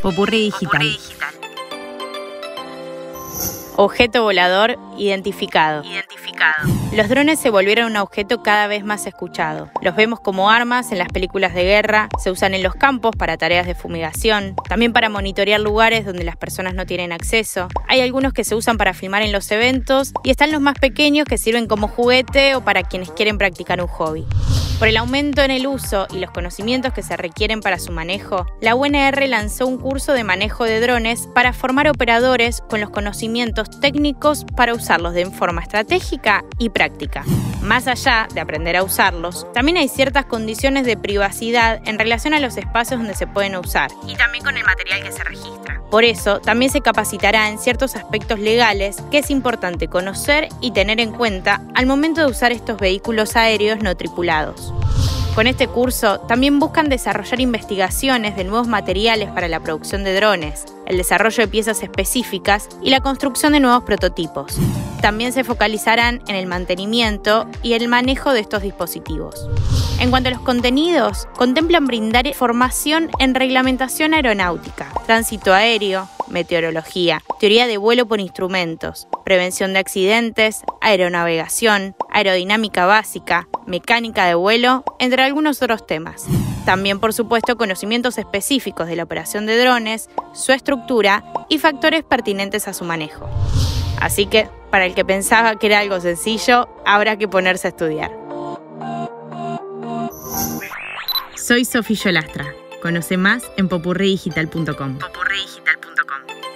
Popurrí digital. Objeto volador identificado. Identificado. Los drones se volvieron un objeto cada vez más escuchado. Los vemos como armas en las películas de guerra, se usan en los campos para tareas de fumigación, también para monitorear lugares donde las personas no tienen acceso. Hay algunos que se usan para filmar en los eventos y están los más pequeños que sirven como juguete o para quienes quieren practicar un hobby. Por el aumento en el uso y los conocimientos que se requieren para su manejo, la UNR lanzó un curso de manejo de drones para formar operadores con los conocimientos técnicos para usarlos de forma estratégica y práctica. Más allá de aprender a usarlos, también hay ciertas condiciones de privacidad en relación a los espacios donde se pueden usar y también con el material que se registra. Por eso, también se capacitará en ciertos aspectos legales que es importante conocer y tener en cuenta al momento de usar estos vehículos aéreos no tripulados. Con este curso también buscan desarrollar investigaciones de nuevos materiales para la producción de drones, el desarrollo de piezas específicas y la construcción de nuevos prototipos. También se focalizarán en el mantenimiento y el manejo de estos dispositivos. En cuanto a los contenidos, contemplan brindar formación en reglamentación aeronáutica, tránsito aéreo, meteorología, teoría de vuelo por instrumentos, prevención de accidentes, aeronavegación, aerodinámica básica, mecánica de vuelo, entre algunos otros temas. También, por supuesto, conocimientos específicos de la operación de drones, su estructura y factores pertinentes a su manejo. Así que, para el que pensaba que era algo sencillo, habrá que ponerse a estudiar. Soy Sofía Yolastra. Conoce más en popurridigital.com. 飛んだかも。